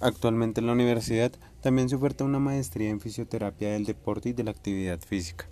Actualmente en la universidad también se oferta una maestría en fisioterapia del deporte y de la actividad física.